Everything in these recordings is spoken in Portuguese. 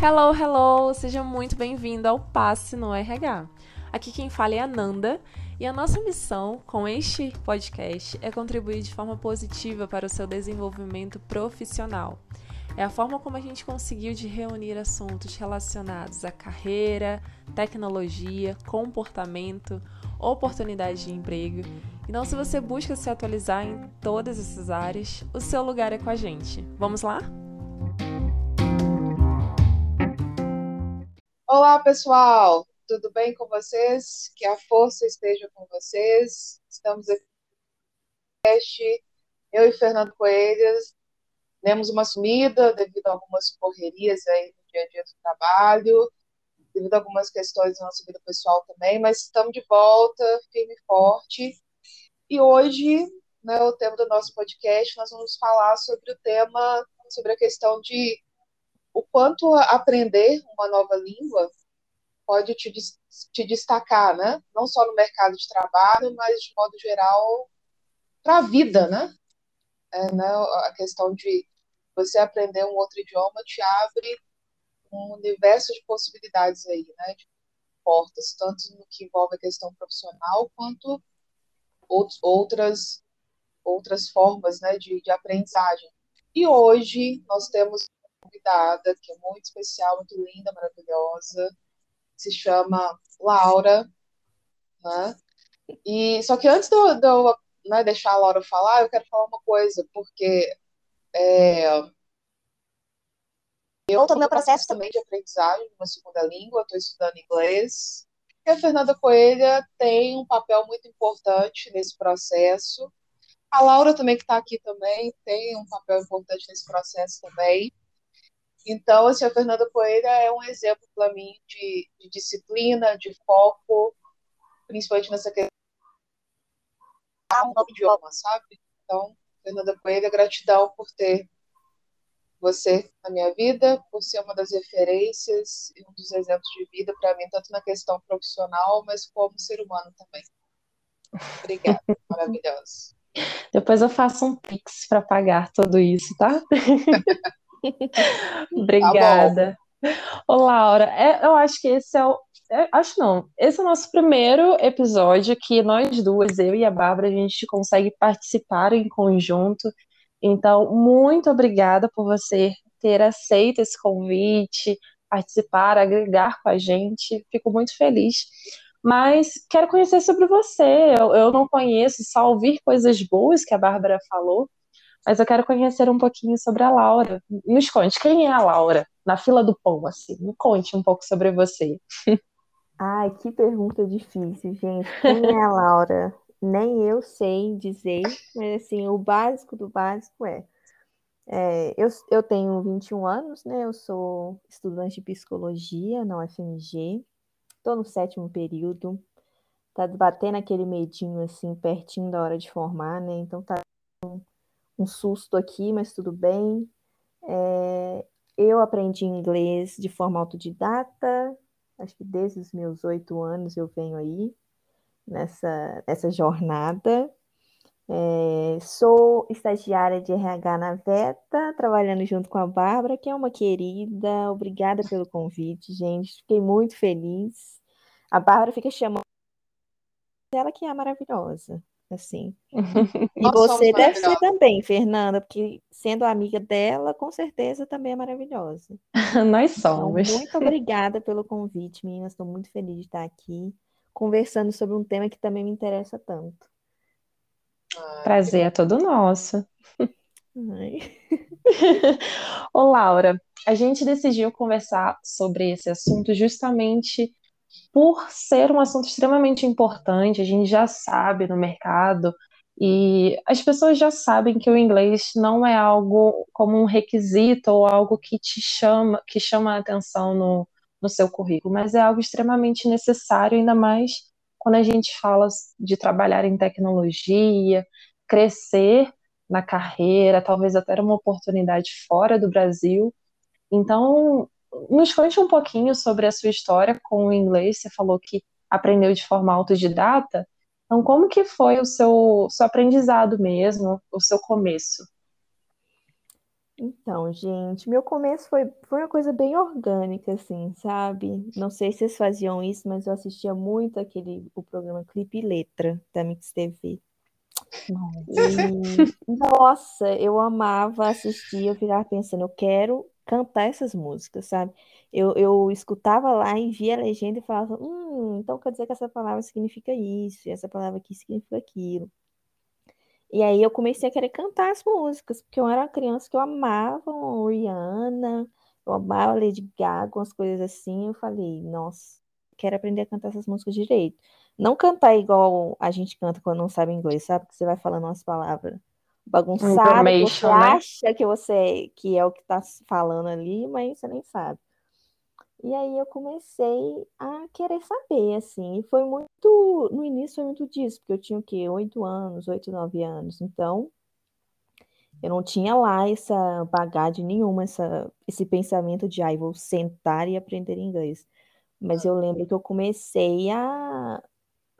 Hello, hello! Seja muito bem-vindo ao Passe no RH. Aqui quem fala é a Nanda e a nossa missão com este podcast é contribuir de forma positiva para o seu desenvolvimento profissional. É a forma como a gente conseguiu de reunir assuntos relacionados à carreira, tecnologia, comportamento, oportunidade de emprego. Então, se você busca se atualizar em todas essas áreas, o seu lugar é com a gente. Vamos lá? Olá, pessoal! Tudo bem com vocês? Que a força esteja com vocês. Estamos aqui eu e Fernando Coelho demos uma sumida devido a algumas correrias aí no dia a dia do trabalho, devido a algumas questões da nossa vida pessoal também, mas estamos de volta, firme e forte. E hoje, né, o tema do nosso podcast, nós vamos falar sobre o tema, sobre a questão de o quanto aprender uma nova língua pode te, te destacar, né? Não só no mercado de trabalho, mas de modo geral para a vida, né? É, né? A questão de você aprender um outro idioma te abre um universo de possibilidades aí, né? De portas, tanto no que envolve a questão profissional quanto outras outras formas, né? De, de aprendizagem. E hoje nós temos convidada, que é muito especial, muito linda, maravilhosa, se chama Laura, né? E só que antes de eu, né, deixar a Laura falar, eu quero falar uma coisa, porque é, eu estou no meu processo também de aprendizagem de uma segunda língua, estou estudando inglês. E a Fernanda Coelha tem um papel muito importante nesse processo. A Laura também, que está aqui também, tem um papel importante nesse processo também. Então, assim, a Fernanda Poeira é um exemplo para mim de, de, disciplina, de foco, principalmente nessa questão novo idioma, sabe? Então, Fernanda Poeira, gratidão por ter você na minha vida, por ser uma das referências e um dos exemplos de vida para mim, tanto na questão profissional, mas como ser humano também. Obrigada, maravilhosa. Depois eu faço um pix para pagar tudo isso, tá? Obrigada. Tá Ô, Laura, é, eu acho que esse é o. É, acho não. Esse é o nosso primeiro episódio que nós duas, eu e a Bárbara, a gente consegue participar em conjunto. Então, muito obrigada por você ter aceito esse convite, participar, agregar com a gente. Fico muito feliz. Mas quero conhecer sobre você. Eu, eu não conheço, só ouvir coisas boas que a Bárbara falou mas eu quero conhecer um pouquinho sobre a Laura. Nos conte, quem é a Laura? Na fila do pão, assim. Me conte um pouco sobre você. Ai, que pergunta difícil, gente. Quem é a Laura? Nem eu sei dizer, mas assim, o básico do básico é. é eu, eu tenho 21 anos, né? Eu sou estudante de psicologia na UFMG. Estou no sétimo período. Tá batendo aquele medinho assim, pertinho da hora de formar, né? Então tá um susto aqui, mas tudo bem. É, eu aprendi inglês de forma autodidata, acho que desde os meus oito anos eu venho aí nessa, nessa jornada. É, sou estagiária de RH na VETA, trabalhando junto com a Bárbara, que é uma querida. Obrigada pelo convite, gente. Fiquei muito feliz. A Bárbara fica chamando ela que é maravilhosa assim. E Nós você deve ser também, Fernanda, porque sendo amiga dela, com certeza também é maravilhosa. Nós então, somos. Então, muito obrigada pelo convite, meninas. Estou muito feliz de estar aqui conversando sobre um tema que também me interessa tanto. Prazer é todo nosso. Ô, Laura, a gente decidiu conversar sobre esse assunto justamente por ser um assunto extremamente importante, a gente já sabe no mercado, e as pessoas já sabem que o inglês não é algo como um requisito ou algo que te chama, que chama a atenção no, no seu currículo, mas é algo extremamente necessário, ainda mais quando a gente fala de trabalhar em tecnologia, crescer na carreira, talvez até uma oportunidade fora do Brasil. Então, nos conte um pouquinho sobre a sua história com o inglês. Você falou que aprendeu de forma autodidata. Então, como que foi o seu, seu aprendizado mesmo, o seu começo? Então, gente, meu começo foi, foi uma coisa bem orgânica, assim, sabe? Não sei se vocês faziam isso, mas eu assistia muito aquele, o programa Clipe Letra da Mix TV. E, nossa, eu amava assistir, eu ficava pensando, eu quero cantar essas músicas, sabe? Eu, eu escutava lá e via a legenda e falava, hum, então quer dizer que essa palavra significa isso, e essa palavra aqui significa aquilo. E aí eu comecei a querer cantar as músicas, porque eu era uma criança que eu amava Rihanna, eu amava Lady Gaga, umas coisas assim. Eu falei, nossa, quero aprender a cantar essas músicas direito. Não cantar igual a gente canta quando não sabe inglês, sabe? Que você vai falando umas palavras bagunçadas, você né? acha que você que é o que está falando ali, mas você nem sabe. E aí eu comecei a querer saber, assim, e foi muito, no início foi muito disso, porque eu tinha o quê? Oito anos, oito, nove anos, então eu não tinha lá essa bagagem nenhuma, essa, esse pensamento de, ai, ah, vou sentar e aprender inglês. Mas eu lembro que eu comecei a,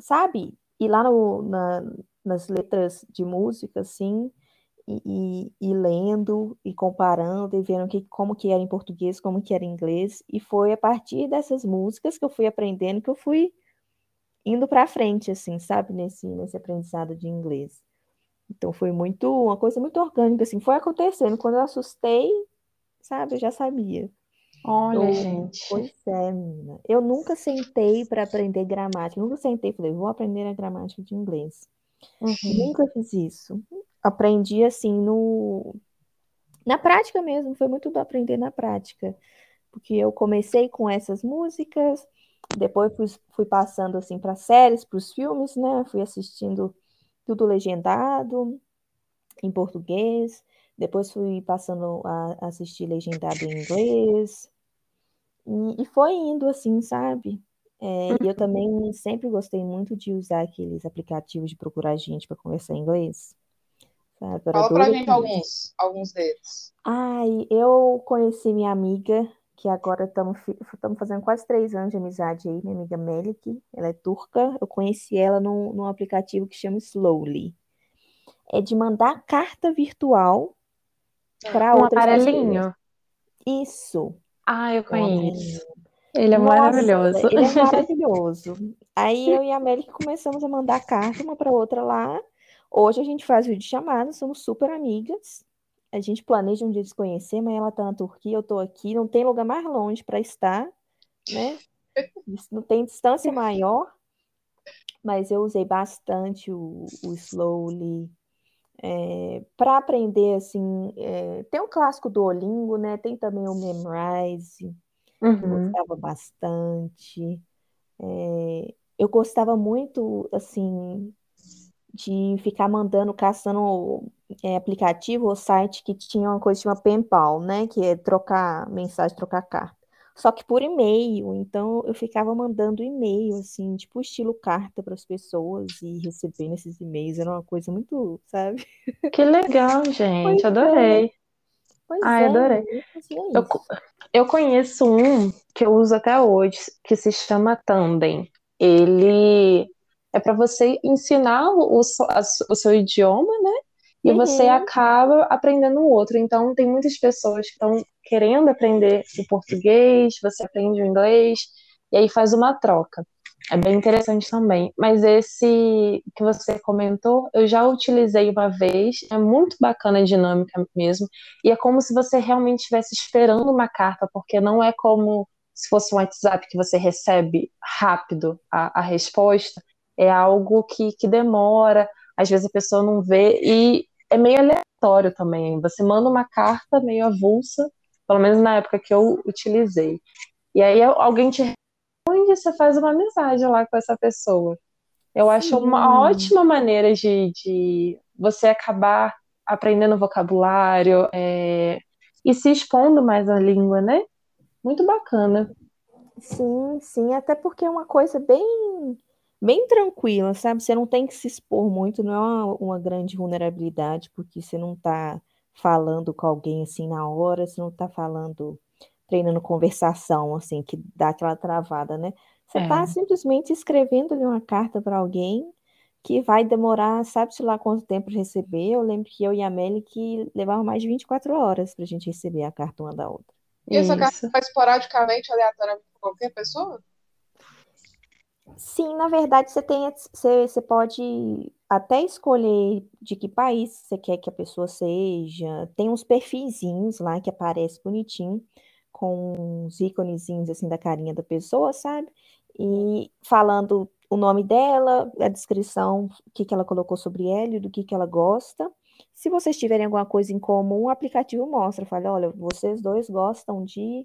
sabe, ir lá no, na, nas letras de música, assim, e, e, lendo e comparando e vendo que, como que era em português, como que era em inglês. E foi a partir dessas músicas que eu fui aprendendo que eu fui indo para frente, assim, sabe, nesse, nesse aprendizado de inglês. Então foi muito, uma coisa muito orgânica, assim, foi acontecendo. Quando eu assustei, sabe, eu já sabia. Olha, eu, gente. Pois é, menina. Eu nunca sentei para aprender gramática. nunca sentei e falei, vou aprender a gramática de inglês. Uhum. Nunca fiz isso aprendi assim no na prática mesmo, foi muito do aprender na prática. Porque eu comecei com essas músicas, depois fui, fui passando assim para séries, para os filmes, né? Fui assistindo tudo legendado em português, depois fui passando a assistir legendado em inglês. E, e foi indo assim, sabe? É, e eu também sempre gostei muito de usar aqueles aplicativos de procurar gente para conversar em inglês. Sabe? Fala pra gente alguns, alguns deles. Ai, eu conheci minha amiga, que agora estamos fazendo quase três anos de amizade aí, minha amiga Melik, ela é turca. Eu conheci ela num, num aplicativo que chama Slowly. É de mandar carta virtual para um outras amarelinho. Pessoas. Isso. Ah, eu conheço. Ele é Nossa, maravilhoso. Ele é maravilhoso. Aí eu e a Melik começamos a mandar carta uma para outra lá. Hoje a gente faz vídeo chamada, somos super amigas. A gente planeja um dia de se conhecer, mas ela tá na Turquia, eu tô aqui, não tem lugar mais longe para estar, né? Não tem distância maior, mas eu usei bastante o, o Slowly é, para aprender assim. É, tem o clássico do Olingo, né? Tem também o Memrise, uhum. que eu gostava bastante. É, eu gostava muito, assim, de ficar mandando, caçando é, aplicativo ou site que tinha uma coisa chamada PayPal, né? Que é trocar mensagem, trocar carta. Só que por e-mail, então eu ficava mandando e-mail, assim, tipo estilo carta para as pessoas e recebendo esses e-mails. Era uma coisa muito, sabe? Que legal, gente, pois adorei. É. Pois Ai, é, adorei. Eu, eu conheço um que eu uso até hoje, que se chama Tandem. Ele é para você ensinar o, o seu idioma, né? E uhum. você acaba aprendendo o outro. Então, tem muitas pessoas que estão querendo aprender o português, você aprende o inglês, e aí faz uma troca. É bem interessante também. Mas esse que você comentou, eu já utilizei uma vez, é muito bacana a dinâmica mesmo, e é como se você realmente estivesse esperando uma carta, porque não é como se fosse um WhatsApp que você recebe rápido a, a resposta é algo que, que demora, às vezes a pessoa não vê, e é meio aleatório também. Você manda uma carta meio avulsa, pelo menos na época que eu utilizei. E aí alguém te responde e você faz uma amizade lá com essa pessoa. Eu acho Sim. uma ótima maneira de, de você acabar aprendendo vocabulário é, e se expondo mais à língua, né? Muito bacana. Sim, sim, até porque é uma coisa bem bem tranquila, sabe? Você não tem que se expor muito, não é uma, uma grande vulnerabilidade, porque você não está falando com alguém assim na hora, você não está falando, treinando conversação, assim, que dá aquela travada, né? Você está é. simplesmente escrevendo ali uma carta para alguém que vai demorar, sabe-se lá quanto tempo receber. Eu lembro que eu e a Melly que levava mais de 24 horas para a gente receber a carta uma da outra. E essa carta vai esporadicamente, aleatoriamente, para qualquer pessoa? Sim, na verdade, você tem, você, você pode até escolher de que país você quer que a pessoa seja. Tem uns perfizinhos lá que aparece bonitinho, com uns íconezinhos assim da carinha da pessoa, sabe? E falando o nome dela, a descrição, o que, que ela colocou sobre ela, do que, que ela gosta. Se vocês tiverem alguma coisa em comum, o aplicativo mostra, fala, olha, vocês dois gostam de,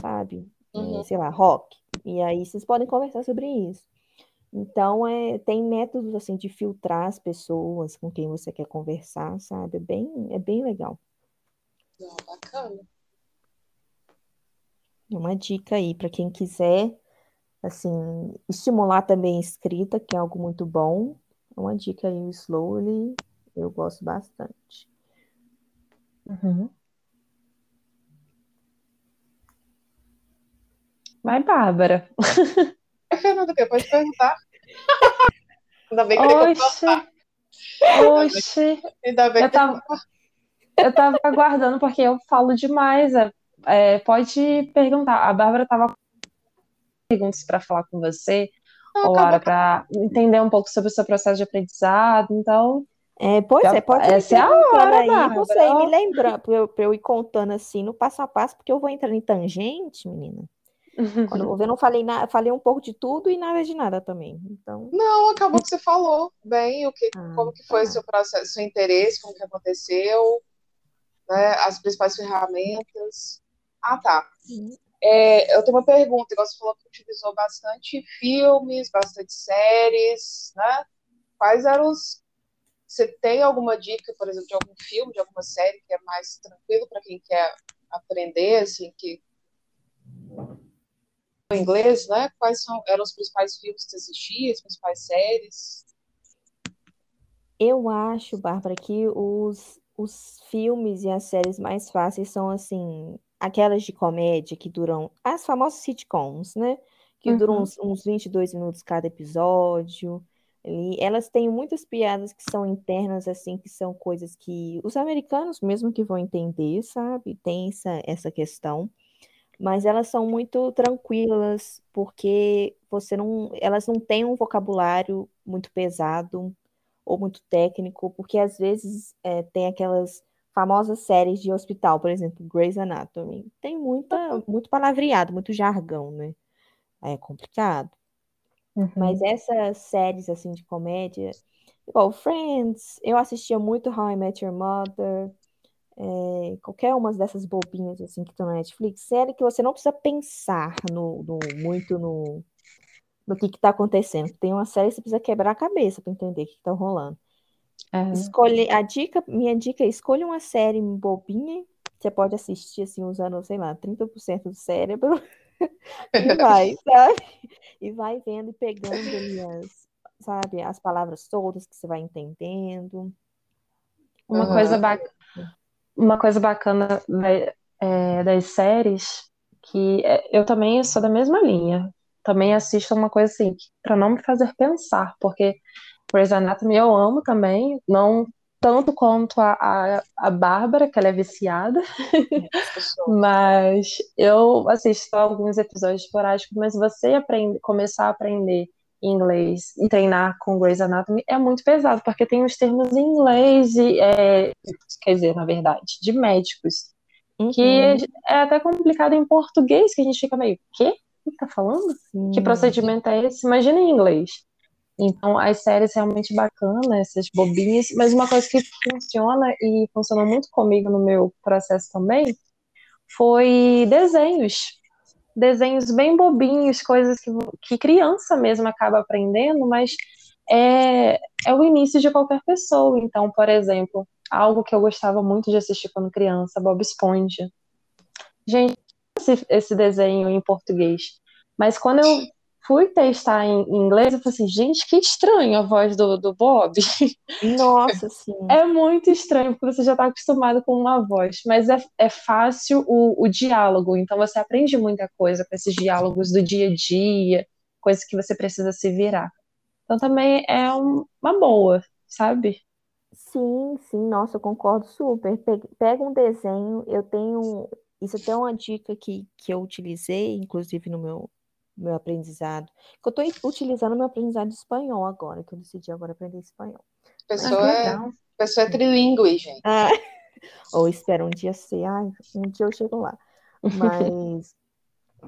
sabe, uhum. sei lá, rock. E aí vocês podem conversar sobre isso. Então, é, tem métodos assim de filtrar as pessoas com quem você quer conversar, sabe? É bem, é bem legal. Não, bacana. Uma dica aí para quem quiser, assim, estimular também a escrita, que é algo muito bom. Uma dica aí, o Slowly, eu gosto bastante. Uhum. Vai, Bárbara. Fernanda, pode perguntar. Ainda bem que Oxe, oxe. Ainda bem eu que tava, eu tava aguardando, porque eu falo demais. É, é, pode perguntar. A Bárbara tava com perguntas para falar com você, ou Laura, para entender um pouco sobre o seu processo de aprendizado. Então, é, pois já, é, pode essa é a hora, aí, Bárbara. você me lembra para eu, eu ir contando assim no passo a passo, porque eu vou entrando em tangente, menina. Quando eu não falei nada, falei um pouco de tudo e nada de nada também. Então. Não, acabou que você falou bem o que, ah, como que foi tá. seu processo, seu interesse, como que aconteceu, né, as principais ferramentas. Ah, tá. É, eu tenho uma pergunta, igual você falou que utilizou bastante filmes, bastante séries, né? Quais eram os. Você tem alguma dica, por exemplo, de algum filme, de alguma série que é mais tranquilo para quem quer aprender, assim, que inglês, né? Quais são, eram os principais filmes que você assistia, as principais séries? Eu acho, Bárbara, que os, os filmes e as séries mais fáceis são, assim, aquelas de comédia que duram, as famosas sitcoms, né? Que uhum. duram uns, uns 22 minutos cada episódio. Elas têm muitas piadas que são internas, assim, que são coisas que os americanos mesmo que vão entender, sabe? Tem essa, essa questão mas elas são muito tranquilas porque você não, elas não têm um vocabulário muito pesado ou muito técnico, porque às vezes é, tem aquelas famosas séries de hospital, por exemplo, Grey's Anatomy, tem muita, muito palavreado, muito jargão, né? É complicado. Uhum. Mas essas séries assim de comédia, igual Friends, eu assistia muito How I Met Your Mother, é, qualquer uma dessas bobinhas assim que estão na Netflix, série que você não precisa pensar no, no muito no, no que está acontecendo. Tem uma série que você precisa quebrar a cabeça para entender o que está rolando. É. Escolhe, a dica, minha dica é escolha uma série bobinha, você pode assistir assim, usando, sei lá, 30% do cérebro. e vai, sabe? E vai vendo e pegando ali as, sabe, as palavras todas que você vai entendendo. Uma uhum. coisa bacana uma coisa bacana é, das séries que é, eu também sou da mesma linha. Também assisto uma coisa assim, para não me fazer pensar, porque Grey's Anatomy eu amo também, não tanto quanto a, a, a Bárbara, que ela é viciada, mas eu assisto alguns episódios esporádicos, mas você aprende, começar a aprender inglês e treinar com Grey's Anatomy é muito pesado, porque tem os termos em inglês e, é, quer dizer, na verdade, de médicos, uhum. que é até complicado em português, que a gente fica meio, quê? O que tá falando? Que procedimento é esse? Imagina em inglês. Então, as séries realmente bacanas, essas bobinhas, mas uma coisa que funciona e funcionou muito comigo no meu processo também foi desenhos desenhos bem bobinhos, coisas que, que criança mesmo acaba aprendendo, mas é, é o início de qualquer pessoa. Então, por exemplo, algo que eu gostava muito de assistir quando criança, Bob Esponja. Gente, esse, esse desenho em português. Mas quando eu fui testar em, inglês, eu falei assim, gente, que estranho a voz do, do Bob. Nossa, sim. É muito estranho, porque você já está acostumado com uma voz, mas é, é fácil o, o diálogo, então você aprende muita coisa com esses diálogos do dia a dia, coisas que você precisa se virar. Então também é um- uma boa, sabe? Sim, sim, nossa, eu concordo super. Pe- Pega um desenho, eu tenho. Isso até é uma dica que, que eu utilizei, inclusive no meu, meu aprendizado. Eu estou utilizando meu aprendizado de espanhol agora, que eu decidi agora aprender espanhol. A Ah, pessoa é, pessoa é trilingue, gente. Ah, ou espero um dia ser, ai, um dia eu chego lá. Mas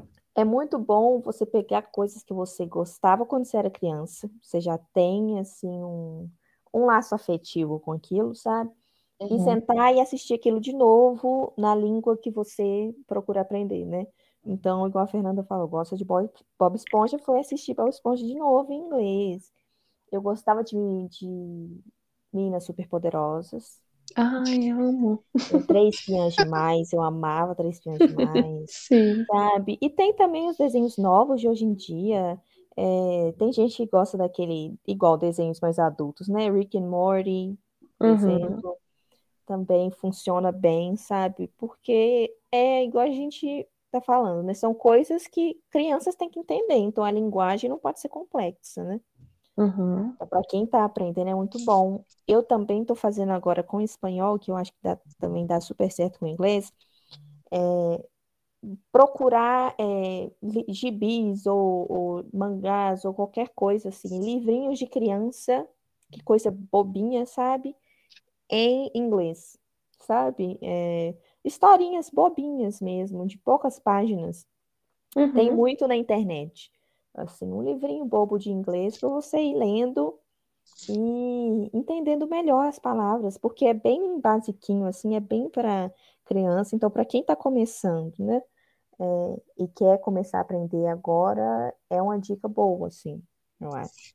é muito bom você pegar coisas que você gostava quando você era criança, você já tem assim um, um laço afetivo com aquilo, sabe? E Uhum. sentar e assistir aquilo de novo na língua que você procura aprender, né? Então, igual a Fernanda falou, gosta de Bob, Bob Esponja, foi assistir Bob Esponja de novo em inglês. Eu gostava de, de Meninas Superpoderosas. Ai, amo. É, Três Espiãs Demais, eu amava Três Espiãs Demais, Sim. sabe? E tem também os desenhos novos de hoje em dia. É, tem gente que gosta daquele, igual desenhos mais adultos, né? Rick and Morty, por Uhum. exemplo, também funciona bem, sabe? Porque é igual a gente tá falando, né? São coisas que crianças têm que entender, então a linguagem não pode ser complexa, né? Uhum. Então, Para quem está aprendendo é muito bom. Eu também estou fazendo agora com espanhol, que eu acho que dá- também dá super certo com o inglês, é, procurar é, gibis ou, ou mangás ou qualquer coisa assim, livrinhos de criança, que coisa bobinha, sabe? Em inglês, sabe? É, historinhas bobinhas mesmo, de poucas páginas. Tem Uhum. muito na internet. Assim, um livrinho bobo de inglês para você ir lendo e entendendo melhor as palavras, porque é bem basiquinho, assim, é bem para criança. Então, para quem está começando, né, é, e quer começar a aprender agora, é uma dica boa, assim, eu acho.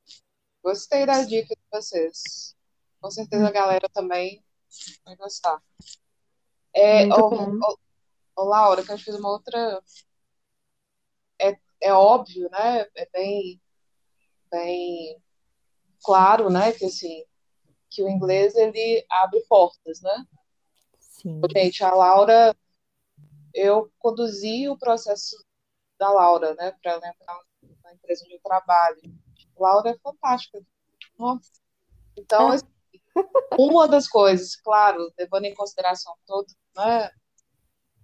Gostei da dica de vocês. Com certeza a galera também vai gostar. É, Muito Laura, que eu fiz uma outra. É, é óbvio, né? É bem, bem claro, né? Que assim, que o inglês ele abre portas, né? Sim. Gente, a Laura, eu conduzi o processo da Laura, né? Para ela entrar na empresa onde eu trabalho. Laura é fantástica. Nossa. Então, Ah. Uma das coisas, claro, levando em consideração todo, né,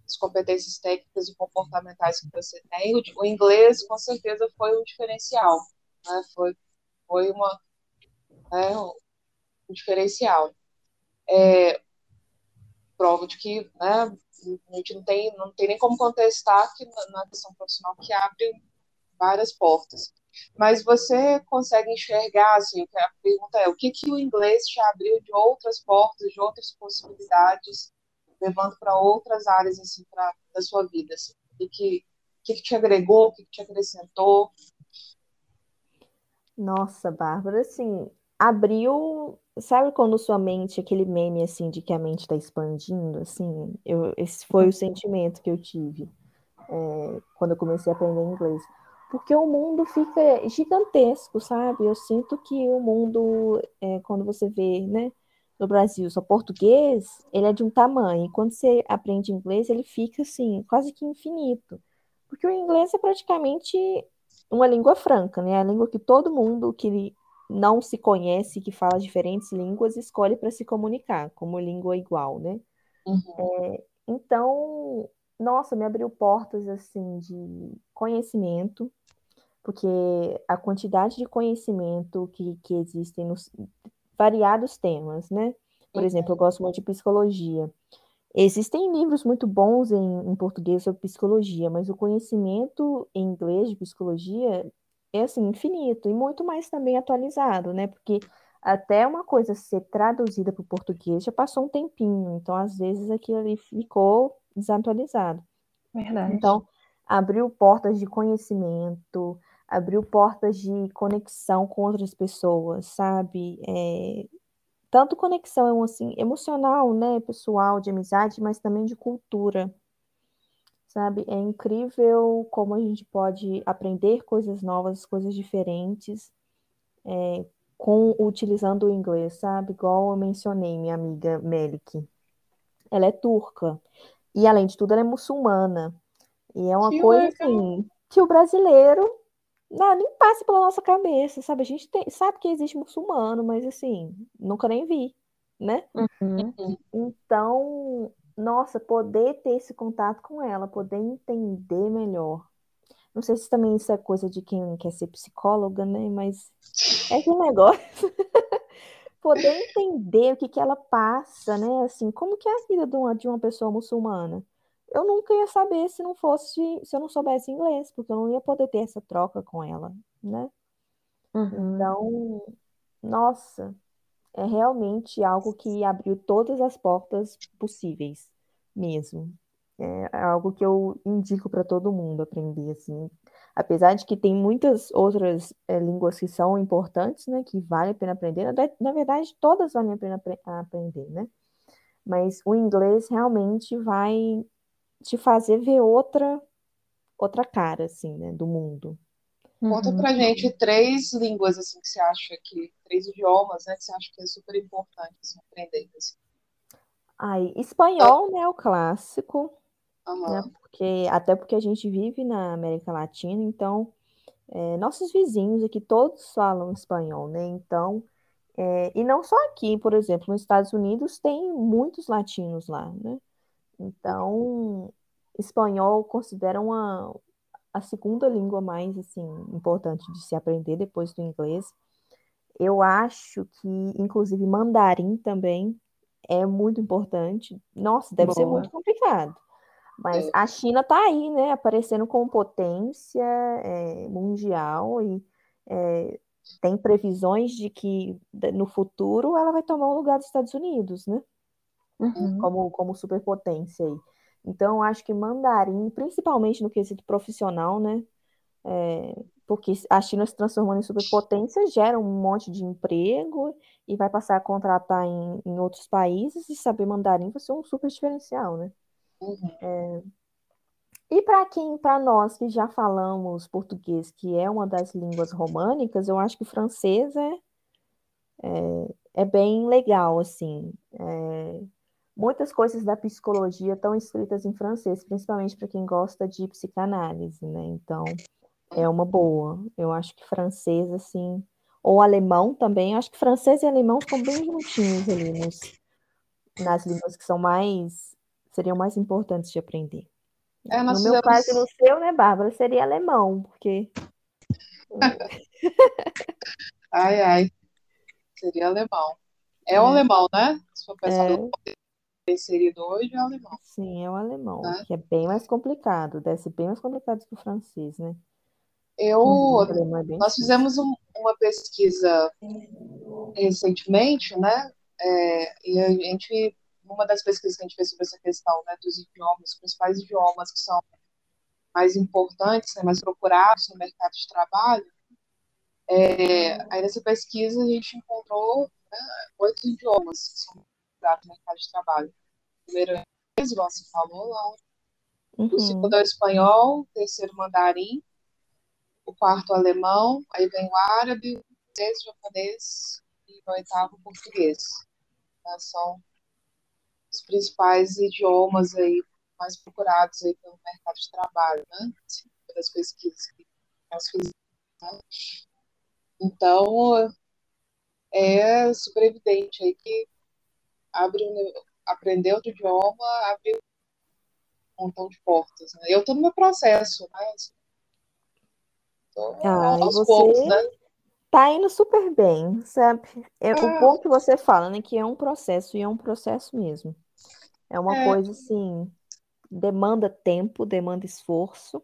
as competências técnicas e comportamentais que você tem, o, inglês com certeza foi um diferencial, né, foi, foi uma, né, um diferencial. É, prova de que, né, a gente não tem, não tem nem como contestar que na questão profissional que abre várias portas. Mas você consegue enxergar, assim, a pergunta é, o que que o inglês te abriu de outras portas, de outras possibilidades, levando para outras áreas, assim, pra, da sua vida, assim? O que que, que que te agregou, o que que te acrescentou? Nossa, Bárbara, assim, abriu. Sabe quando sua mente, aquele meme assim de que a mente está expandindo, assim, eu, esse foi o sentimento que eu tive é, quando eu comecei a aprender inglês. Porque o mundo fica gigantesco, sabe? Eu sinto que o mundo, é, quando você vê, né, no Brasil, só português, ele é de um tamanho. E quando você aprende inglês, ele fica assim, quase que infinito. Porque o inglês é praticamente uma língua franca, né? A língua que todo mundo que não se conhece, que fala diferentes línguas, escolhe para se comunicar, como língua igual, né? Uhum. Então, nossa, me abriu portas assim de conhecimento, porque a quantidade de conhecimento que, que existem nos variados temas, né? Por exemplo, eu gosto muito de psicologia. Existem livros muito bons em, em português sobre psicologia, mas o conhecimento em inglês de psicologia é assim infinito e muito mais também atualizado, né? Porque até uma coisa ser traduzida para o português já passou um tempinho, então às vezes aquilo ali ficou desatualizado. Verdade. Então, abriu portas de conhecimento, abriu portas de conexão com outras pessoas, sabe? É, tanto conexão assim, emocional, né, pessoal, de amizade, mas também de cultura, sabe? É incrível como a gente pode aprender coisas novas, coisas diferentes, é, com utilizando o inglês, sabe? Igual eu mencionei, minha amiga Melik. Ela é turca. E, além de tudo, ela é muçulmana. E é uma Que coisa, legal. assim, que o brasileiro não, nem passa pela nossa cabeça, sabe? A gente tem, sabe que existe muçulmano, mas assim, nunca nem vi, né? Uhum. Então, nossa, poder ter esse contato com ela, poder entender melhor. Não sei se também isso é coisa de quem quer ser psicóloga, né? Mas é que negócio. poder entender o que que ela passa, né? Assim, como que é a vida de uma, de uma pessoa muçulmana? Eu nunca ia saber se não fosse, se eu não soubesse inglês, porque eu não ia poder ter essa troca com ela, né? Uhum. Então, nossa, é realmente algo que abriu todas as portas possíveis, mesmo. É algo que eu indico para todo mundo aprender, assim. Apesar de que tem muitas outras é, línguas que são importantes, né, que vale a pena aprender. Na, verdade, todas valem a pena apre aprender, né? Mas o inglês realmente vai te fazer ver outra outra cara, assim, né, do mundo. Conta Uhum. pra gente três línguas assim que você acha que três idiomas, né, que você acha que é super importante assim, aprender. Assim. Aí, espanhol, né, é o clássico, né, Aham. porque até porque a gente vive na América Latina, então é, nossos vizinhos aqui todos falam espanhol, né? Então, é, e não só aqui, por exemplo, nos Estados Unidos tem muitos latinos lá, né? Então, espanhol considera uma a segunda língua mais assim importante de se aprender depois do inglês. Eu acho que, inclusive, mandarim também é muito importante. Nossa, deve ser Boa. muito complicado. Mas É. a China está aí, né, aparecendo como potência é, mundial e é, tem previsões de que no futuro ela vai tomar o lugar dos Estados Unidos, né, Uhum. como, como superpotência aí. Então, eu acho que mandarim, principalmente no quesito profissional, né, é, porque a China se transformando em superpotência gera um monte de emprego e vai passar a contratar em, em outros países e saber mandarim vai ser um super diferencial, né? Uhum. E para quem, para nós que já falamos português, que é uma das línguas românicas, eu acho que francês é, é, é bem legal, assim. É, muitas coisas da psicologia estão escritas em francês, principalmente para quem gosta de psicanálise, né? Então, é uma boa. Eu acho que francês, assim, ou alemão também, eu acho que francês e alemão ficam bem juntinhos ali nos, nas línguas que são mais, seriam mais importantes de aprender. É, No meu fizemos- caso e no seu, né, Bárbara, seria alemão, porque Ai, ai. Seria alemão. É o É. alemão, né? Se for pensar é, inserido hoje, é o alemão. sim, é o alemão, Né? que é bem mais complicado, deve ser bem mais complicado que o francês, né? Eu, é nós fizemos um- uma pesquisa recentemente, né? É, e a gente, uma das pesquisas que a gente fez sobre essa questão, né, dos idiomas, os principais idiomas que são mais importantes, né, mais procurados no mercado de trabalho, é, aí nessa pesquisa a gente encontrou né, oito idiomas que são procurados no mercado de trabalho. O primeiro é o inglês, igual você falou, lá. o Uhum. segundo é o espanhol, o terceiro mandarim, o quarto alemão, aí vem o árabe, o francês, o japonês e o oitavo o português. Né? São os principais idiomas aí mais procurados aí pelo mercado de trabalho, né? Assim, das pesquisas que nós fizemos. né? Então, é super evidente aí que abre aprender outro idioma abre um montão de portas, né? Eu estou no meu processo, tô Ah, aos você poucos, né? tá indo super bem, sabe? É o É. ponto que você fala, né, que é um processo, e é um processo mesmo. É uma É. coisa, assim, demanda tempo, demanda esforço.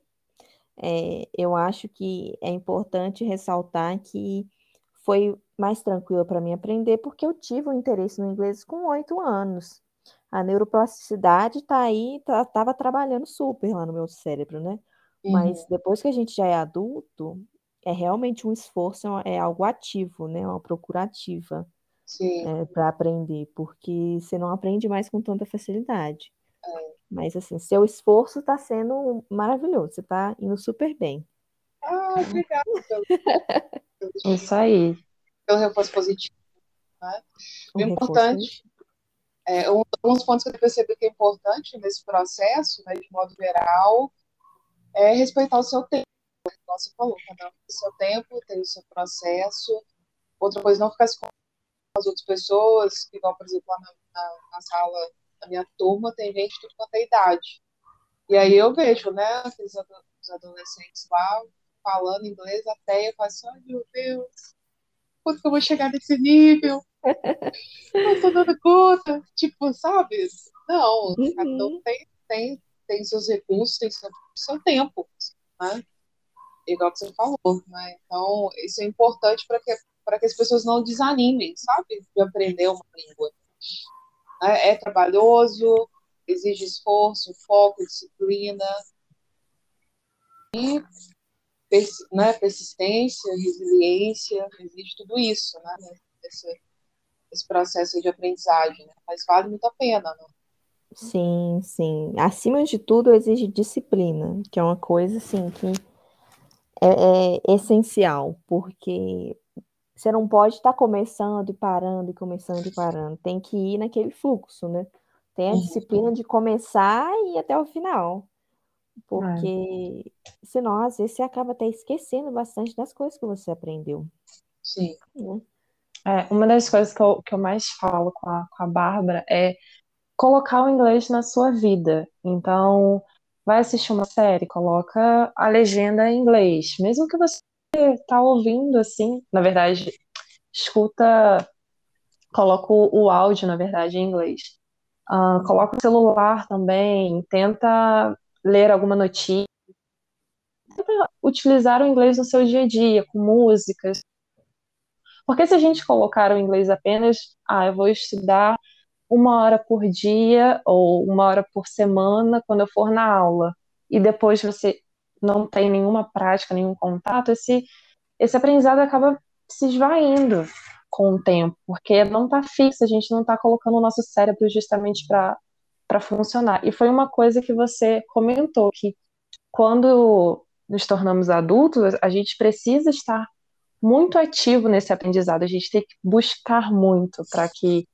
É, eu acho que é importante ressaltar que foi mais tranquilo para mim aprender, porque eu tive um interesse no inglês com oito anos. A neuroplasticidade tá aí, tá, tava trabalhando super lá no meu cérebro, né? Mas Uhum. depois que a gente já é adulto, é realmente um esforço, é é algo ativo, né? Uma procura ativa Sim. para aprender, porque você não aprende mais com tanta facilidade. Mas assim, seu esforço está sendo maravilhoso, você está indo super bem. Ah, obrigada pelo, Isso aí. Pelo reforço positivo. Né? O reforço importante, é, um, alguns pontos que eu percebi que é importante nesse processo, né, de modo geral, é respeitar o seu tempo. igual você falou, cada um tem o seu tempo, tem o seu processo. Outra coisa, não ficar se com as outras pessoas, igual, por exemplo, lá na, na, na sala da minha turma, tem gente de tudo quanto é idade. E aí eu vejo, né, aqueles adolescentes lá falando inglês até eu faço, ai meu Deus, quando que eu vou chegar nesse nível? Não tô dando conta. Tipo, sabe? Não, uhum. cada um tem, tem, tem seus recursos, tem seu, seu tempo, né? Igual que você falou, né? Então, isso é importante para que, que as pessoas não desanimem, sabe? De aprender uma língua. É, é trabalhoso, exige esforço, foco, disciplina. E né, persistência, resiliência, existe tudo isso, né? Esse, esse processo de aprendizagem, né? mas vale muito a pena, né? Sim, sim. Acima de tudo, exige disciplina, que é uma coisa assim que é, é essencial, porque você não pode estar começando e parando e começando e parando. Tem que ir naquele fluxo, né? Tem a uhum. disciplina de começar e ir até o final. Porque é. senão, às vezes, você acaba até esquecendo bastante das coisas que você aprendeu. Sim. Né? É, uma das coisas que eu, que eu mais falo com a, com a Bárbara é colocar o inglês na sua vida. Então, vai assistir uma série, coloca a legenda em inglês. Mesmo que você tá ouvindo assim, na verdade, escuta, coloca o, o áudio, na verdade, em inglês. Uh, coloca o celular também, tenta ler alguma notícia, utilizar o inglês no seu dia a dia, com músicas. Porque se a gente colocar o inglês apenas, ah, eu vou estudar uma hora por dia ou uma hora por semana quando eu for na aula, e depois você não tem nenhuma prática, nenhum contato, esse, esse aprendizado acaba se esvaindo com o tempo, porque não está fixo, a gente não está colocando o nosso cérebro justamente para para funcionar. E foi uma coisa que você comentou, que quando nos tornamos adultos, a gente precisa estar muito ativo nesse aprendizado, a gente tem que buscar muito para que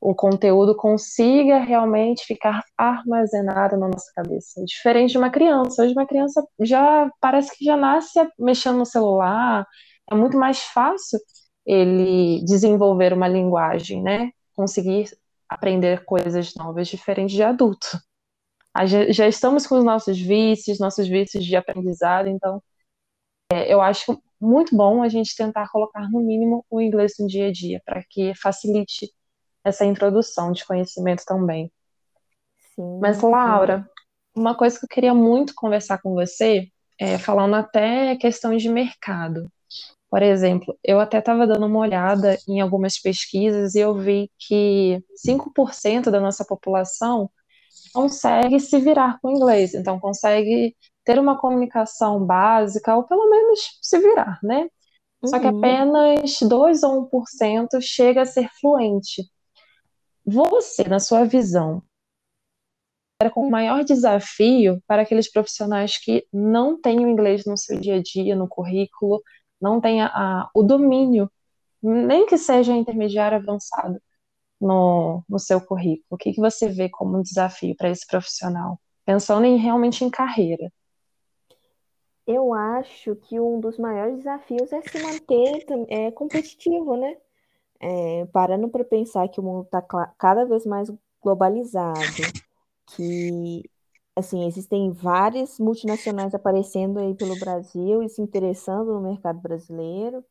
o conteúdo consiga realmente ficar armazenado na nossa cabeça. Diferente de uma criança. Hoje uma criança já parece que já nasce mexendo no celular, é muito mais fácil ele desenvolver uma linguagem, né? Conseguir aprender coisas novas diferente de adulto. Já estamos com os nossos vícios, nossos vícios de aprendizado, então é, eu acho muito bom a gente tentar colocar no mínimo o inglês no dia a dia, para que facilite essa introdução de conhecimento também. Sim, Mas, Laura, uma coisa que eu queria muito conversar com você, é, falando até questões de mercado. Por exemplo, eu até estava dando uma olhada em algumas pesquisas e eu vi que 5% da nossa população consegue se virar com o inglês, então consegue ter uma comunicação básica, ou pelo menos se virar, né? Uhum. Só que uhum. apenas 2 ou 1% chega a ser fluente. Você, na sua visão, era com o maior desafio para aqueles profissionais que não têm o inglês no seu dia a dia, no currículo, não tenha a, o domínio, nem que seja intermediário avançado no, no seu currículo? O que, que você vê como um desafio para esse profissional? Pensando em realmente em carreira. Eu acho que um dos maiores desafios é se manter é, competitivo, né? É, parando para pensar que o mundo está cada vez mais globalizado, que assim, existem várias multinacionais aparecendo aí pelo Brasil e se interessando no mercado brasileiro.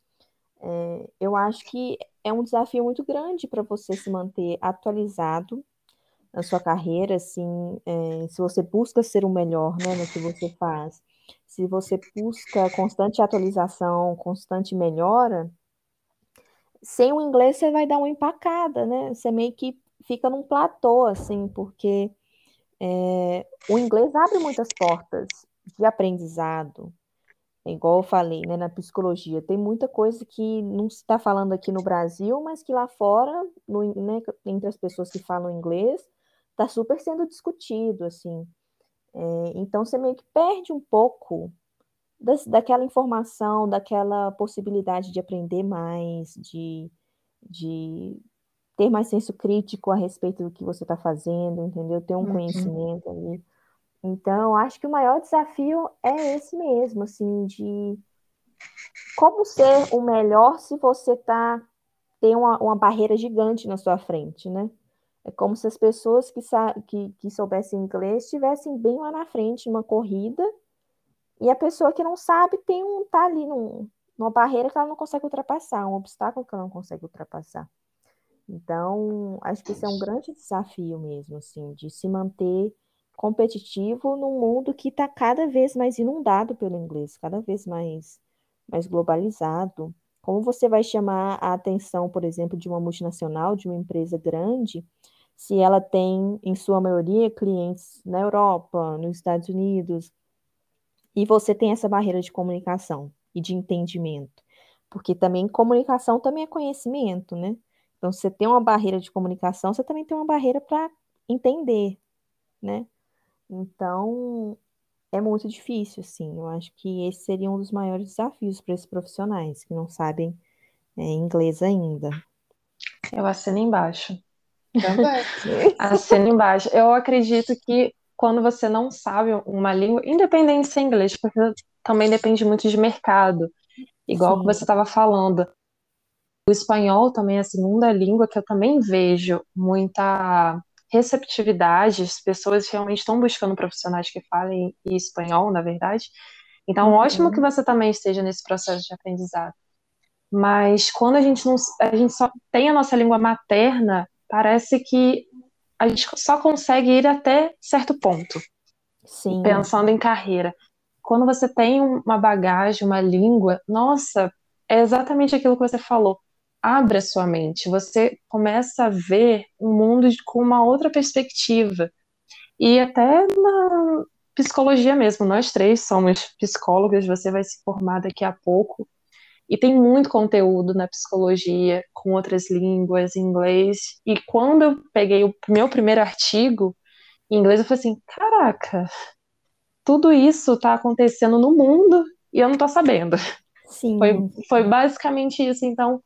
É, eu acho que é um desafio muito grande para você se manter atualizado na sua carreira, assim, é, se você busca ser o melhor, né, no que você faz, se você busca constante atualização, constante melhora, sem o inglês você vai dar uma empacada, né? Você meio que fica num platô, assim, porque é, o inglês abre muitas portas de aprendizado. É igual eu falei, né, na psicologia, tem muita coisa que não se está falando aqui no Brasil, mas que lá fora, no, né, entre as pessoas que falam inglês, está super sendo discutido, assim. É, então, você meio que perde um pouco das, daquela informação, daquela possibilidade de aprender mais, de, de ter mais senso crítico a respeito do que você está fazendo, entendeu? Ter um uhum. conhecimento ali. Então, acho que o maior desafio é esse mesmo, assim, de como ser o melhor se você tá tem uma, uma barreira gigante na sua frente, né? É como se as pessoas que, que, que soubessem inglês estivessem bem lá na frente numa corrida e a pessoa que não sabe tem um tá ali num, numa barreira que ela não consegue ultrapassar, um obstáculo que ela não consegue ultrapassar. Então, acho que esse é um grande desafio mesmo, assim, de se manter competitivo num mundo que está cada vez mais inundado pelo inglês, cada vez mais, mais globalizado. Como você vai chamar a atenção, por exemplo, de uma multinacional, de uma empresa grande, se ela tem, em sua maioria, clientes na Europa, nos Estados Unidos, e você tem essa barreira de comunicação e de entendimento? Porque também comunicação também é conhecimento, né? Então, se você tem uma barreira de comunicação, você também tem uma barreira para entender, né? Então, é muito difícil, assim. Eu acho que esse seria um dos maiores desafios para esses profissionais que não sabem é, inglês ainda. Eu assino embaixo. Também. assino embaixo. Eu acredito que quando você não sabe uma língua, independente de ser inglês, porque também depende muito de mercado, igual Sim. que você estava falando. O espanhol também é a segunda língua que eu também vejo muita receptividade, as pessoas realmente estão buscando profissionais que falem espanhol, na verdade. Então, uhum. ótimo que você também esteja nesse processo de aprendizado. Mas quando a gente não, a gente só tem a nossa língua materna, parece que a gente só consegue ir até certo ponto. Sim. Pensando em carreira. Quando você tem uma bagagem, uma língua, nossa, é exatamente aquilo que você falou abre a sua mente, você começa a ver o mundo com uma outra perspectiva. E até na psicologia mesmo, nós três somos psicólogas, você vai se formar daqui a pouco. E tem muito conteúdo na psicologia, com outras línguas, inglês. E quando eu peguei o meu primeiro artigo em inglês, eu falei assim: caraca, tudo isso está acontecendo no mundo e eu não estou sabendo. Sim. Foi, foi basicamente isso. Então,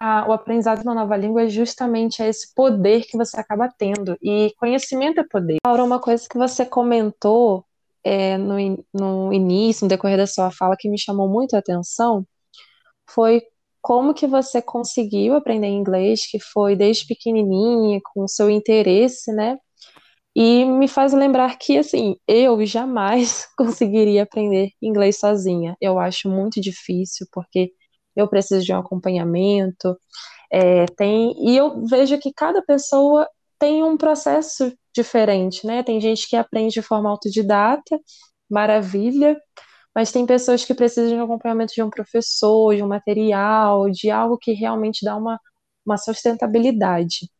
a, o aprendizado de uma nova língua é justamente esse poder que você acaba tendo. E conhecimento é poder. Laura, uma coisa que você comentou é, no, no início, no decorrer da sua fala, que me chamou muito a atenção, foi como que você conseguiu aprender inglês, que foi desde pequenininha, com o seu interesse, né? E me faz lembrar que, assim, eu jamais conseguiria aprender inglês sozinha. Eu acho muito difícil, porque eu preciso de um acompanhamento. É, tem, e eu vejo que cada pessoa tem um processo diferente, né? Tem gente que aprende de forma autodidata, maravilha, mas tem pessoas que precisam de um acompanhamento de um professor, de um material, de algo que realmente dá uma, uma sustentabilidade.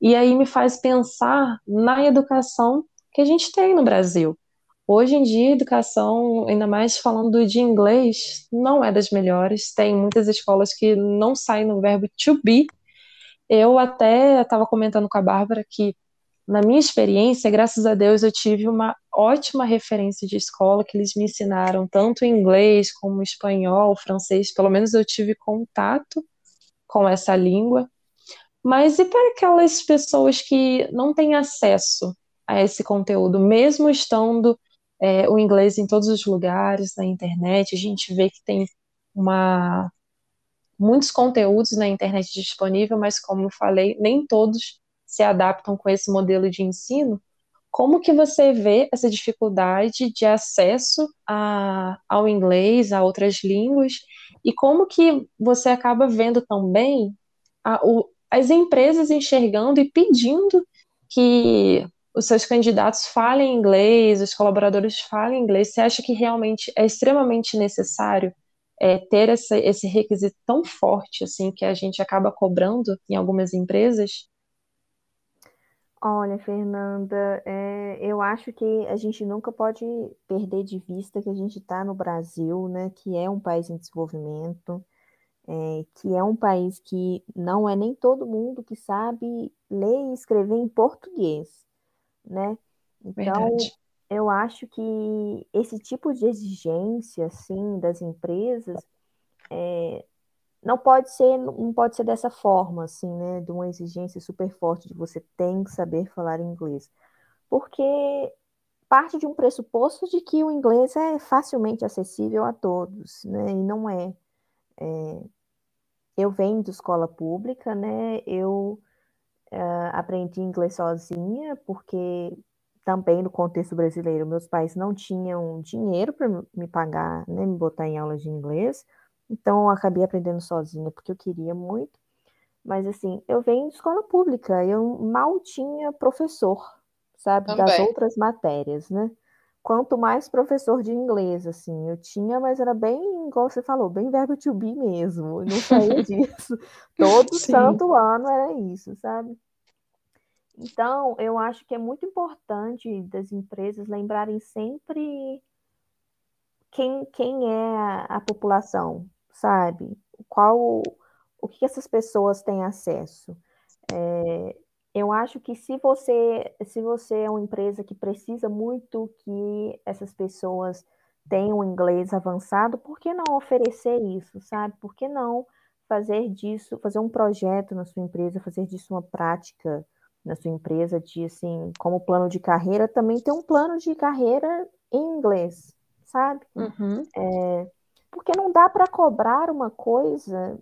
E aí me faz pensar na educação que a gente tem no Brasil. Hoje em dia, a educação, ainda mais falando de inglês, não é das melhores. Tem muitas escolas que não saem no verbo to be. Eu até estava comentando com a Bárbara que, na minha experiência, graças a Deus, eu tive uma ótima referência de escola que eles me ensinaram tanto inglês como espanhol, francês. Pelo menos eu tive contato com essa língua. Mas e para aquelas pessoas que não têm acesso a esse conteúdo, mesmo estando é, o inglês em todos os lugares, na internet. A gente vê que tem uma, muitos conteúdos na internet disponível, mas como eu falei, nem todos se adaptam com esse modelo de ensino. Como que você vê essa dificuldade de acesso a, ao inglês, a outras línguas, e como que você acaba vendo também a, o, as empresas enxergando e pedindo que os seus candidatos falem inglês, os colaboradores falem inglês, você acha que realmente é extremamente necessário é, ter essa, esse requisito tão forte assim que a gente acaba cobrando em algumas empresas? Olha, Fernanda, é, eu acho que a gente nunca pode perder de vista que a gente está no Brasil, né, que é um país em desenvolvimento, é, que é um país que não é nem todo mundo que sabe ler e escrever em português né? Então, Verdade. eu acho que esse tipo de exigência, assim, das empresas, é, não pode ser, não pode ser dessa forma, assim, né? De uma exigência super forte de você tem que saber falar inglês. Porque parte de um pressuposto de que o inglês é facilmente acessível a todos, né? E não é. é eu venho de escola pública, né? Eu uh, aprendi inglês sozinha, porque também no contexto brasileiro, meus pais não tinham dinheiro para me pagar, né, me botar em aulas de inglês, então eu acabei aprendendo sozinha, porque eu queria muito. Mas assim, eu venho de escola pública, eu mal tinha professor, sabe, também. das outras matérias, né? Quanto mais professor de inglês, assim, eu tinha, mas era bem, igual você falou, bem verbo to be mesmo, eu não saía disso. Todo Sim. santo ano era isso, sabe? Então, eu acho que é muito importante das empresas lembrarem sempre quem, quem é a, a população, sabe? Qual o que essas pessoas têm acesso. É, eu acho que se você se você é uma empresa que precisa muito que essas pessoas tenham inglês avançado, por que não oferecer isso, sabe? Por que não fazer disso, fazer um projeto na sua empresa, fazer disso uma prática na sua empresa de assim, como plano de carreira, também ter um plano de carreira em inglês, sabe? Uhum. É, porque não dá para cobrar uma coisa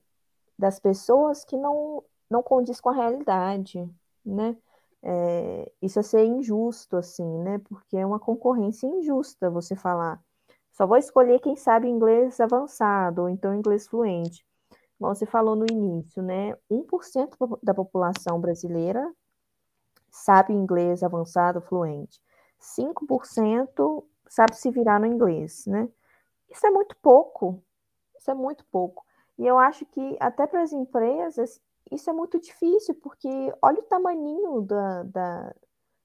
das pessoas que não, não condiz com a realidade, né? É, isso é ser injusto, assim, né? Porque é uma concorrência injusta você falar. Só vou escolher quem sabe inglês avançado, ou então inglês fluente. Como você falou no início, né? 1% da população brasileira sabe inglês avançado, fluente. 5% sabe se virar no inglês, né? Isso é muito pouco. Isso é muito pouco. E eu acho que até para as empresas isso é muito difícil, porque olha o tamanho da, da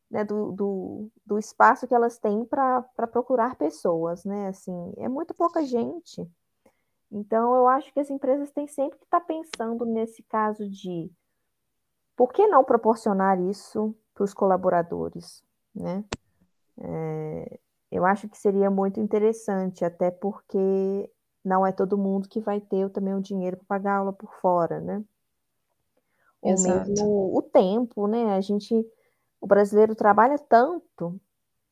né, do, do, do, espaço que elas têm para procurar pessoas, né? Assim, é muito pouca gente. Então, eu acho que as empresas têm sempre que estar tá pensando nesse caso de por que não proporcionar isso para os colaboradores, né? É, eu acho que seria muito interessante, até porque não é todo mundo que vai ter também o dinheiro para pagar aula por fora, né? Ou Exato. mesmo o tempo, né? A gente, o brasileiro trabalha tanto,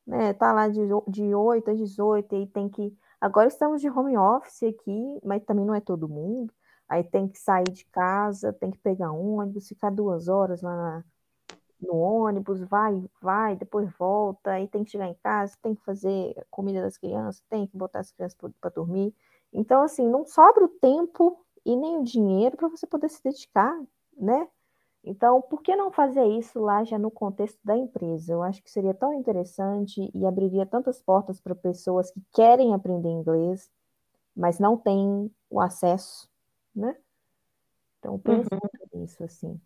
né? Tá lá de, de 8 às 18 e tem que. Agora estamos de home office aqui, mas também não é todo mundo. Aí tem que sair de casa, tem que pegar um ônibus, ficar duas horas lá na, no ônibus, vai, vai, depois volta, aí tem que chegar em casa, tem que fazer comida das crianças, tem que botar as crianças para dormir. Então, assim, não sobra o tempo e nem o dinheiro para você poder se dedicar, né? Então, por que não fazer isso lá já no contexto da empresa? Eu acho que seria tão interessante e abriria tantas portas para pessoas que querem aprender inglês, mas não têm o acesso né? Então, pense uhum. nisso, assim.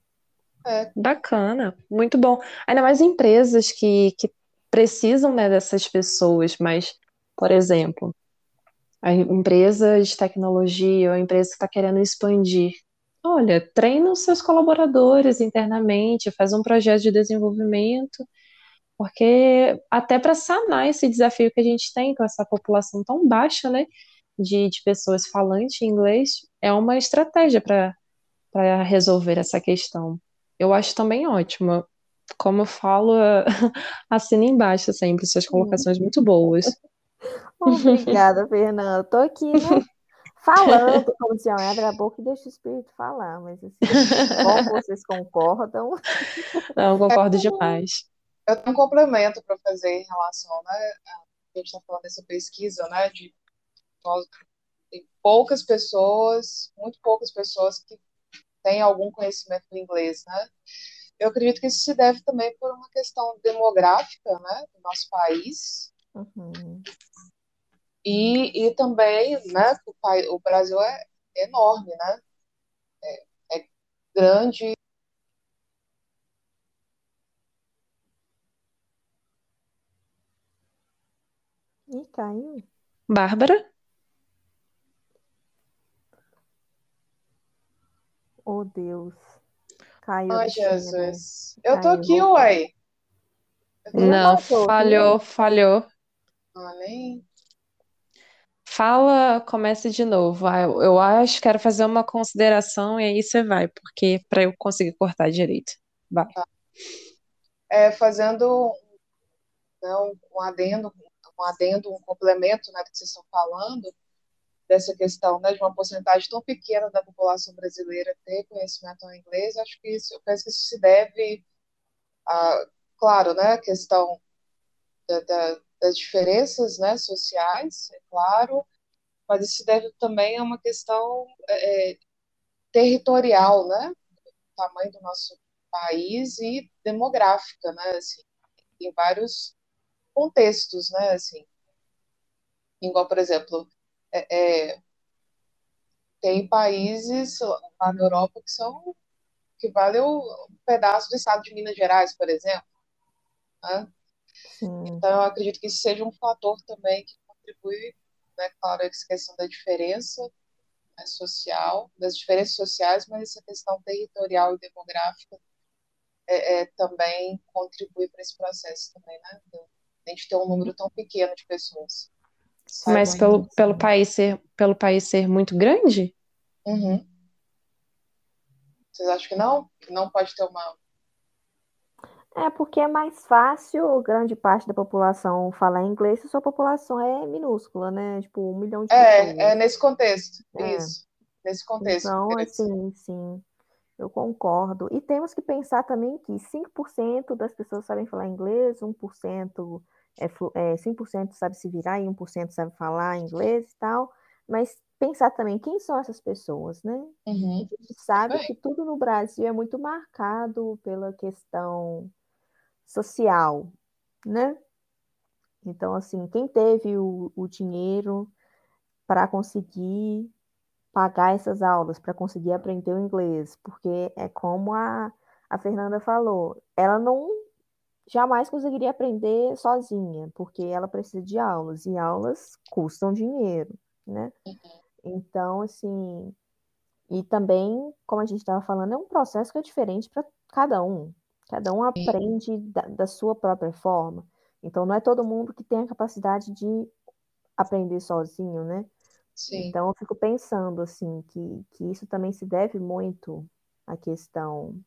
É. Bacana, muito bom. Ainda mais empresas que, que precisam né, dessas pessoas, mas, por exemplo, a empresa de tecnologia ou a empresa que está querendo expandir. Olha, treina os seus colaboradores internamente, faz um projeto de desenvolvimento, porque até para sanar esse desafio que a gente tem com essa população tão baixa, né, de, de pessoas falantes em inglês, é uma estratégia para resolver essa questão. Eu acho também ótimo. Como eu falo, assina embaixo sempre, suas colocações muito boas. Obrigada, Fernanda. Estou aqui, né? Falando, como se abre a boca e deixa o espírito falar, mas assim, como vocês concordam? Não, concordo é, demais. Eu tenho um complemento para fazer em relação, né? A gente está falando dessa pesquisa, né? De nós, tem poucas pessoas, muito poucas pessoas que têm algum conhecimento do inglês, né? Eu acredito que isso se deve também por uma questão demográfica, né, do nosso país. Uhum. E, e também, né, o, país, o Brasil é enorme, né? É, é grande. E caiu. Bárbara? Oh, Deus. Caiu. Ai, Jesus. Eu tô aqui, uai. Não, falhou, falhou. Nem. Fala, comece de novo. Ah, eu, eu acho, quero fazer uma consideração e aí você vai, porque para eu conseguir cortar direito. Vai. Tá. É, fazendo né, um, um adendo, um adendo, um complemento né, do que vocês estão falando, dessa questão né, de uma porcentagem tão pequena da população brasileira ter conhecimento em inglês, acho que isso, eu penso que isso se deve a, claro, né, a questão da, da, das diferenças né, sociais, é claro, mas isso se deve também a uma questão é, territorial, né, do tamanho do nosso país e demográfica, né, assim, em vários contextos, né, assim, igual, por exemplo, é, é, tem países lá na Europa que são que vale um pedaço do estado de Minas Gerais, por exemplo. Né? Então, eu acredito que isso seja um fator também que contribui, né, claro, essa questão da diferença né, social, das diferenças sociais, mas essa questão territorial e demográfica é, é também contribui para esse processo também, né? A gente ter um número tão pequeno de pessoas. Mas pelo, pelo, país ser, pelo país ser muito grande? Uhum. Vocês acham que não? Que não pode ter uma. É porque é mais fácil grande parte da população falar inglês se sua população é minúscula, né? Tipo, um milhão de é, pessoas. É, nesse contexto. É. Isso. Nesse contexto. Então, assim, sim. Eu concordo. E temos que pensar também que 5% das pessoas sabem falar inglês, 1% é, é, 100% sabe se virar e 1% sabe falar inglês e tal, mas pensar também quem são essas pessoas, né? Uhum. A gente sabe que tudo no Brasil é muito marcado pela questão social, né? Então, assim, quem teve o, o dinheiro para conseguir pagar essas aulas, para conseguir aprender o inglês, porque é como a, a Fernanda falou, ela não jamais conseguiria aprender sozinha, porque ela precisa de aulas, e aulas custam dinheiro, né? Uhum. Então, assim, e também, como a gente estava falando, é um processo que é diferente para cada um. Cada um aprende da, da, sua própria forma. Então, não é todo mundo que tem a capacidade de aprender sozinho, né? Sim. Então, eu fico pensando, assim, que, que isso também se deve muito à questão,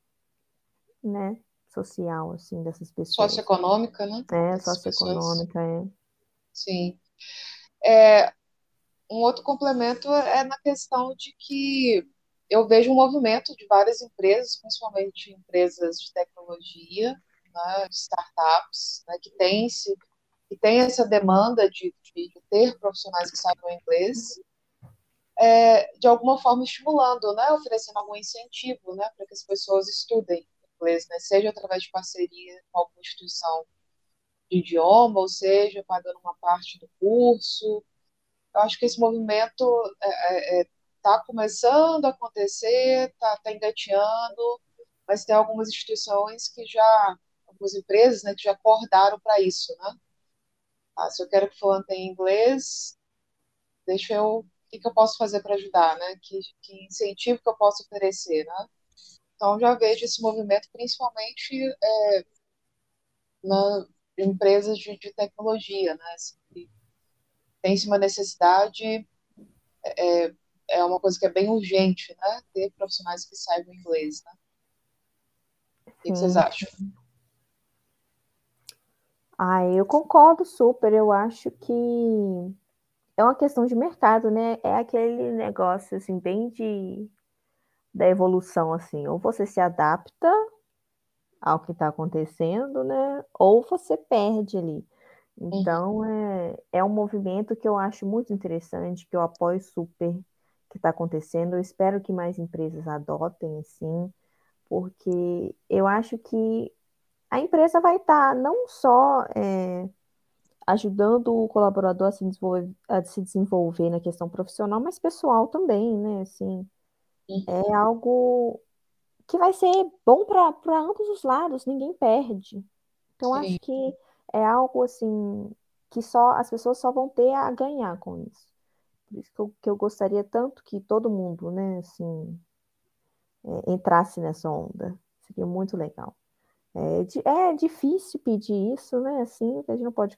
né? Social, assim, dessas pessoas. Socioeconômica, né? É, socioeconômica, é. Sim. É, um outro complemento é na questão de que eu vejo um movimento de várias empresas, principalmente empresas de tecnologia, né, startups, né, que tem se que tem essa demanda de, de, ter profissionais que saibam inglês, é, de alguma forma estimulando, né, oferecendo algum incentivo, né, para que as pessoas estudem inglês, né? seja através de parceria com alguma instituição de idioma, ou seja, pagando uma parte do curso. Eu acho que esse movimento está é, é, é tá começando a acontecer, está tá engateando, mas tem algumas instituições que já, algumas empresas, né, que já acordaram para isso, né? Ah, se eu quero que fulano tenha inglês, deixa eu, o que, que eu posso fazer para ajudar, né? Que, que incentivo que eu posso oferecer, né? Então, já vejo esse movimento principalmente é, na empresas de, de tecnologia, né? Assim, tem-se uma necessidade, é, é uma coisa que é bem urgente, né? Ter profissionais que saibam inglês, né? O que, vocês acham? Ah, eu concordo super. Eu acho que é uma questão de mercado, né? É aquele negócio assim bem de da evolução, assim, ou você se adapta ao que está acontecendo, né? Ou você perde ali. Então, uhum. é, é um movimento que eu acho muito interessante, que eu apoio super que está acontecendo. Eu espero que mais empresas adotem, assim, porque eu acho que a empresa vai estar tá não só é, ajudando o colaborador a se, desenvolver, a se desenvolver na questão profissional, mas pessoal também, né? Assim, é algo que vai ser bom para ambos os lados, ninguém perde. Então, Sim. acho que é algo assim que só as pessoas só vão ter a ganhar com isso. Por isso que eu, que eu gostaria tanto que todo mundo, né, assim, é, entrasse nessa onda. Seria muito legal. É, é difícil pedir isso, né? Assim, a gente não pode.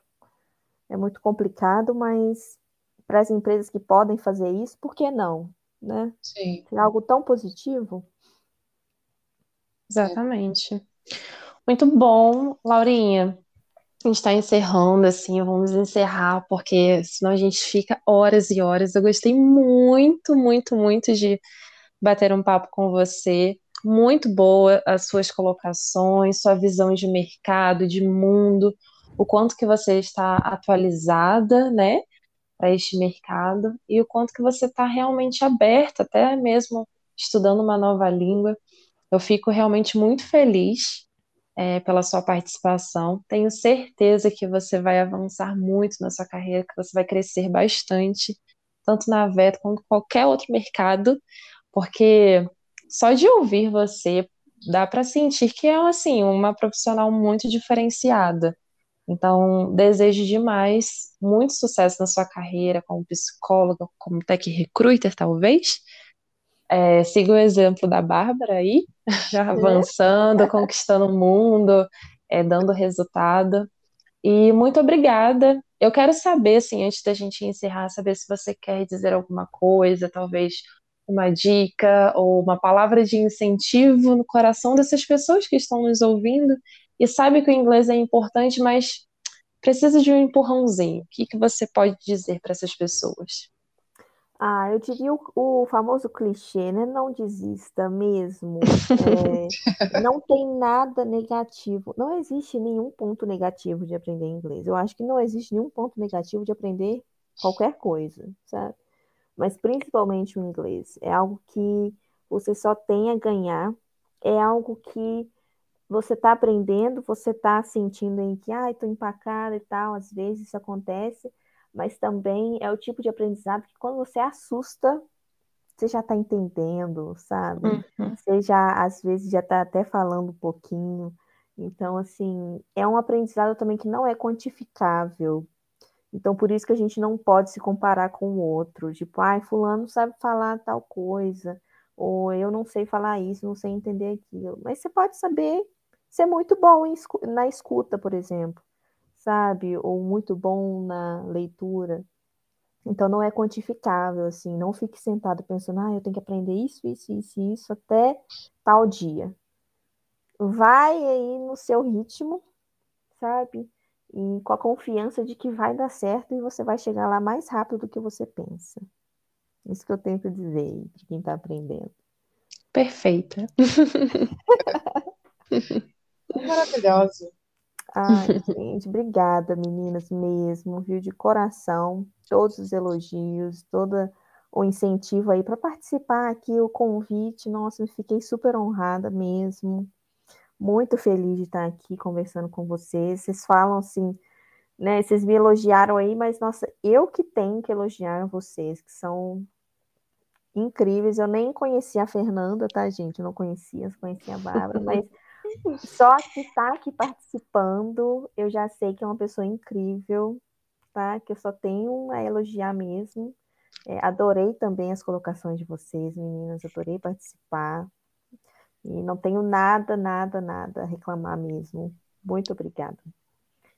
É muito complicado, mas para as empresas que podem fazer isso, por que não? Né? Sim. É algo tão positivo. Exatamente. Muito bom, Laurinha. a gente está encerrando, assim, vamos encerrar, porque senão a gente fica horas e horas. Eu gostei muito, muito, muito de bater um papo com você. Muito boa as suas colocações, sua visão de mercado, de mundo, o quanto que você está atualizada, né, para este mercado e o quanto que você está realmente aberta, até mesmo estudando uma nova língua. Eu fico realmente muito feliz é, pela sua participação. Tenho certeza que você vai avançar muito na sua carreira, que você vai crescer bastante, tanto na VET quanto qualquer outro mercado, porque só de ouvir você dá para sentir que é assim uma profissional muito diferenciada. Então, desejo demais muito sucesso na sua carreira como psicóloga, como tech recruiter, talvez. É, siga o exemplo da Bárbara aí, já avançando, conquistando o mundo, é, dando resultado. E muito obrigada. Eu quero saber, assim, antes da gente encerrar, saber se você quer dizer alguma coisa, talvez uma dica ou uma palavra de incentivo no coração dessas pessoas que estão nos ouvindo e sabe que o inglês é importante, mas precisa de um empurrãozinho. O que, que você pode dizer para essas pessoas? Ah, eu diria o, o famoso clichê, né? Não desista mesmo. É, não tem nada negativo. Não existe nenhum ponto negativo de aprender inglês. Eu acho que não existe nenhum ponto negativo de aprender qualquer coisa, sabe? Mas principalmente o inglês. É algo que você só tem a ganhar. É algo que você está aprendendo, você está sentindo em que, ah, estou empacada e tal, às vezes isso acontece, mas também é o tipo de aprendizado que quando você assusta, você já está entendendo, sabe? Uhum. Você já, às vezes, já está até falando um pouquinho. Então, assim, é um aprendizado também que não é quantificável. Então, por isso que a gente não pode se comparar com o outro. Tipo, ai, fulano sabe falar tal coisa, ou eu não sei falar isso, não sei entender aquilo. Mas você pode saber ser muito bom na escuta, por exemplo, sabe? Ou muito bom na leitura. Então não é quantificável, assim, não fique sentado pensando, ah, eu tenho que aprender isso, isso, isso, isso até tal dia. Vai aí no seu ritmo, sabe? E com a confiança de que vai dar certo e você vai chegar lá mais rápido do que você pensa. Isso que eu para dizer para quem está aprendendo. Perfeita. Maravilhosa. Ai, gente, obrigada, meninas, mesmo, viu? De coração, todos os elogios, todo o incentivo aí para participar aqui, o convite. Nossa, fiquei super honrada mesmo. Muito feliz de estar aqui conversando com vocês. Vocês falam assim, né? Vocês me elogiaram aí, mas nossa, eu que tenho que elogiar vocês, que são incríveis. Eu nem conhecia a Fernanda, tá, gente? Eu não conhecia, conhecia a Bárbara, mas só que tá aqui participando, eu já sei que é uma pessoa incrível, tá? Que eu só tenho a elogiar mesmo. É, adorei também as colocações de vocês, meninas, adorei participar. E não tenho nada, nada, nada a reclamar mesmo. Muito obrigada.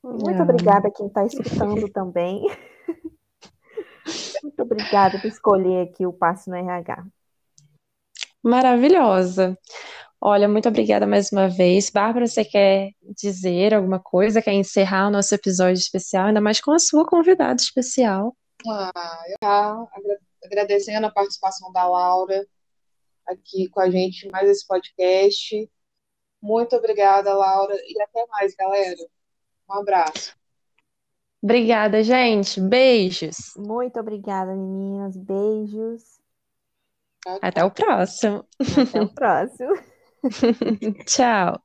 Muito obrigada a quem está escutando também. Muito obrigada por escolher aqui o Passe no RH. Maravilhosa. Olha, muito obrigada mais uma vez. Bárbara, você quer dizer alguma coisa? Quer encerrar o nosso episódio especial, ainda mais com a sua convidada especial? Ah, eu agradecendo a participação da Laura aqui com a gente, mais esse podcast. Muito obrigada, Laura, e até mais, galera. Um abraço. Obrigada, gente. Beijos. Muito obrigada, meninas. Beijos. Até o próximo. Até o próximo. Tchau.